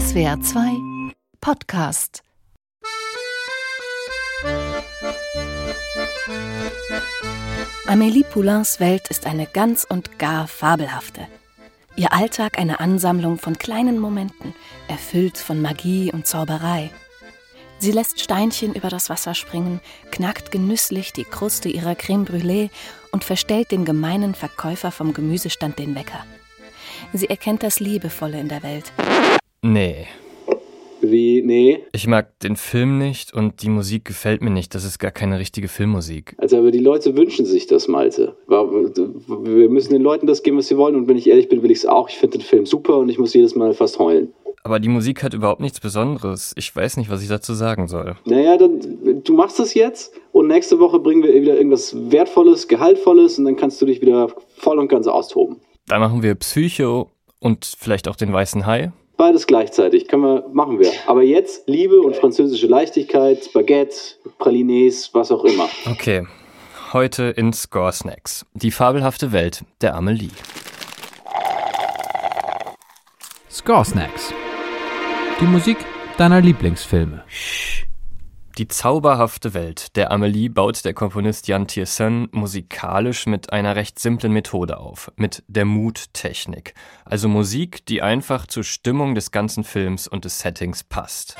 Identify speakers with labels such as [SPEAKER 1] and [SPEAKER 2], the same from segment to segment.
[SPEAKER 1] SWR 2 Podcast Amélie Poulains Welt ist eine ganz und gar fabelhafte. Ihr Alltag eine Ansammlung von kleinen Momenten, erfüllt von Magie und Zauberei. Sie lässt Steinchen über das Wasser springen, knackt genüsslich die Kruste ihrer Creme brûlée und verstellt dem gemeinen Verkäufer vom Gemüsestand den Wecker. Sie erkennt das Liebevolle in der Welt.
[SPEAKER 2] Nee.
[SPEAKER 3] Wie, nee?
[SPEAKER 2] Ich mag den Film nicht und die Musik gefällt mir nicht. Das ist gar keine richtige Filmmusik.
[SPEAKER 3] Also, aber die Leute wünschen sich das, Malte. Wir müssen den Leuten das geben, was sie wollen. Und wenn ich ehrlich bin, will ich es auch. Ich finde den Film super und ich muss jedes Mal fast heulen.
[SPEAKER 2] Aber die Musik hat überhaupt nichts Besonderes. Ich weiß nicht, was ich dazu sagen soll.
[SPEAKER 3] Naja, dann, du machst das jetzt und nächste Woche bringen wir wieder irgendwas Wertvolles, Gehaltvolles und dann kannst du dich wieder voll und ganz austoben.
[SPEAKER 2] Da machen wir Psycho und vielleicht auch den weißen Hai.
[SPEAKER 3] Beides gleichzeitig, können wir, machen wir. Aber jetzt Liebe und französische Leichtigkeit, Baguette, Pralines, was auch immer.
[SPEAKER 2] Okay, heute in Score Snacks. Die fabelhafte Welt der Amelie.
[SPEAKER 4] Score Snacks. Die Musik deiner Lieblingsfilme.
[SPEAKER 2] Die zauberhafte Welt der Amelie baut der Komponist Jan Tiersen musikalisch mit einer recht simplen Methode auf, mit der Mood-Technik. Also Musik, die einfach zur Stimmung des ganzen Films und des Settings passt.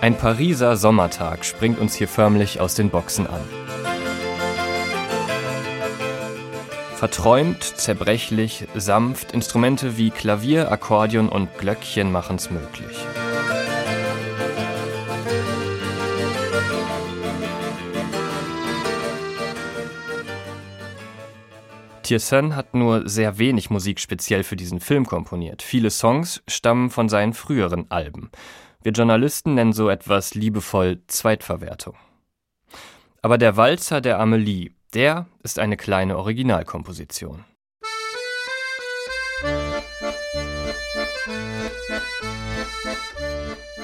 [SPEAKER 2] Ein Pariser Sommertag springt uns hier förmlich aus den Boxen an. Verträumt, zerbrechlich, sanft, Instrumente wie Klavier, Akkordeon und Glöckchen machen's möglich. Tiersen hat nur sehr wenig Musik speziell für diesen Film komponiert. Viele Songs stammen von seinen früheren Alben. Wir Journalisten nennen so etwas liebevoll Zweitverwertung. Aber der Walzer der Amelie der ist eine kleine Originalkomposition.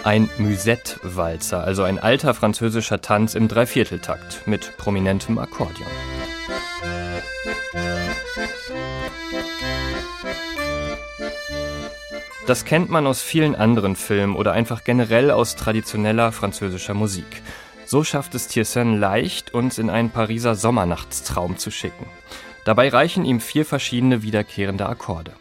[SPEAKER 2] Ein Musette-Walzer, also ein alter französischer Tanz im Dreivierteltakt mit prominentem Akkordeon. Das kennt man aus vielen anderen Filmen oder einfach generell aus traditioneller französischer Musik. So schafft es Tiersen leicht, uns in einen Pariser Sommernachtstraum zu schicken. Dabei reichen ihm vier verschiedene wiederkehrende Akkorde.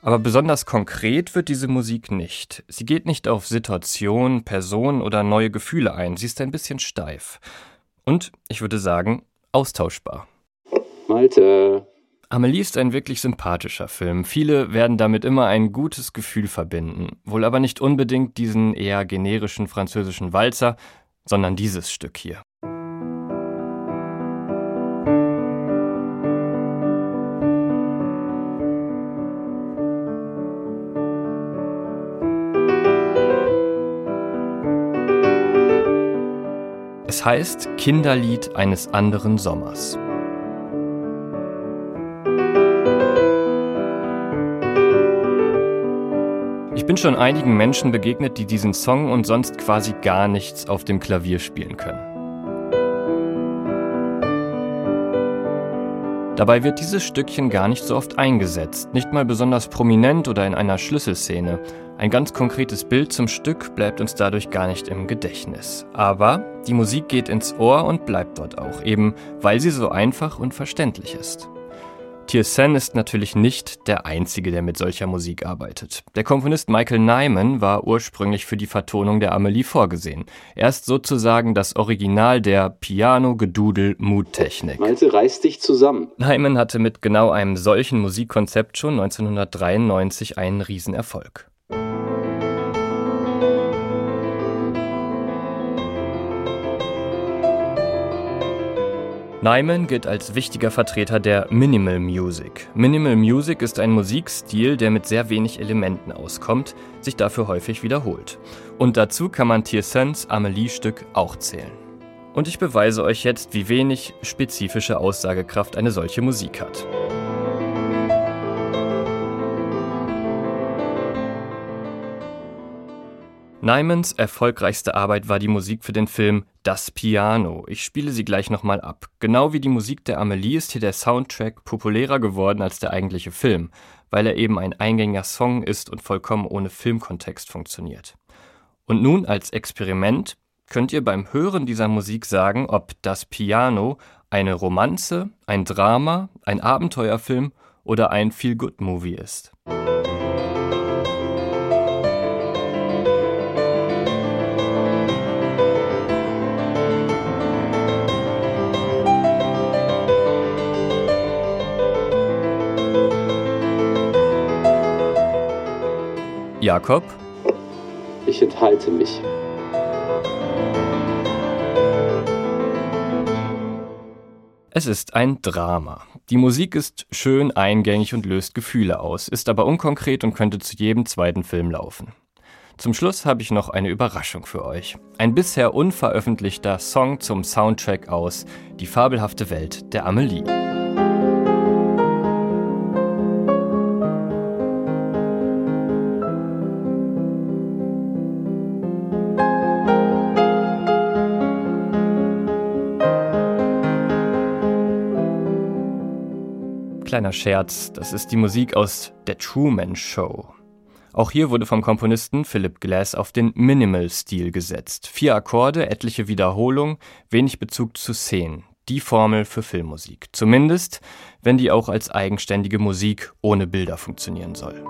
[SPEAKER 2] Aber besonders konkret wird diese Musik nicht. Sie geht nicht auf Situation, Person oder neue Gefühle ein. Sie ist ein bisschen steif. Und, ich würde sagen, austauschbar.
[SPEAKER 3] Malte.
[SPEAKER 2] Amelie ist ein wirklich sympathischer Film. Viele werden damit immer ein gutes Gefühl verbinden. Wohl aber nicht unbedingt diesen eher generischen französischen Walzer, sondern dieses Stück hier. Es heißt Kinderlied eines anderen Sommers. Bin schon einigen Menschen begegnet, die diesen Song und sonst quasi gar nichts auf dem Klavier spielen können. Dabei wird dieses Stückchen gar nicht so oft eingesetzt, nicht mal besonders prominent oder in einer Schlüsselszene. Ein ganz konkretes Bild zum Stück bleibt uns dadurch gar nicht im Gedächtnis. Aber die Musik geht ins Ohr und bleibt dort auch, eben weil sie so einfach und verständlich ist. Tiersen ist natürlich nicht der Einzige, der mit solcher Musik arbeitet. Der Komponist Michael Nyman war ursprünglich für die Vertonung der Amelie vorgesehen. Er ist sozusagen das Original der Piano-Gedudel-Mood-Technik.
[SPEAKER 3] Malte, reiß dich zusammen.
[SPEAKER 2] Nyman hatte mit genau einem solchen Musikkonzept schon 1993 einen Riesenerfolg. Nyman gilt als wichtiger Vertreter der Minimal Music. Minimal Music ist ein Musikstil, der mit sehr wenig Elementen auskommt, sich dafür häufig wiederholt. Und dazu kann man Tiersens Amelie-Stück auch zählen. Und ich beweise euch jetzt, wie wenig spezifische Aussagekraft eine solche Musik hat. Nymans erfolgreichste Arbeit war die Musik für den Film Das Piano. Ich spiele sie gleich nochmal ab. Genau wie die Musik der Amelie ist hier der Soundtrack populärer geworden als der eigentliche Film, weil er eben ein eingängiger Song ist und vollkommen ohne Filmkontext funktioniert. Und nun als Experiment könnt ihr beim Hören dieser Musik sagen, ob Das Piano eine Romanze, ein Drama, ein Abenteuerfilm oder ein Feel-Good-Movie ist. Jakob?
[SPEAKER 3] Ich enthalte mich.
[SPEAKER 2] Es ist ein Drama. Die Musik ist schön eingängig und löst Gefühle aus, ist aber unkonkret und könnte zu jedem zweiten Film laufen. Zum Schluss habe ich noch eine Überraschung für euch. Ein bisher unveröffentlichter Song zum Soundtrack aus Die fabelhafte Welt der Amelie. Kleiner Scherz, das ist die Musik aus Der Truman Show. Auch hier wurde vom Komponisten Philip Glass auf den Minimal-Stil gesetzt. Vier Akkorde, etliche Wiederholungen, wenig Bezug zu Szenen. Die Formel für Filmmusik. Zumindest, wenn die auch als eigenständige Musik ohne Bilder funktionieren soll.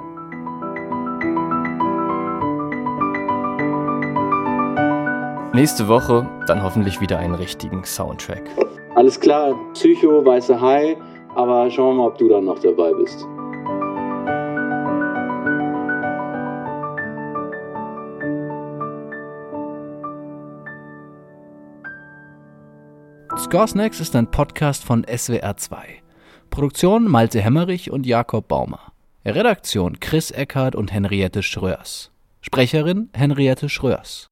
[SPEAKER 2] Nächste Woche dann hoffentlich wieder einen richtigen Soundtrack.
[SPEAKER 3] Alles klar, Psycho, Weiße Hai, aber schauen wir mal, ob du dann noch dabei bist.
[SPEAKER 4] Score Snacks ist ein Podcast von SWR2. Produktion Malte Hemmerich und Jakob Baumer. Redaktion Chris Eckhardt und Henriette Schröers. Sprecherin Henriette Schröers.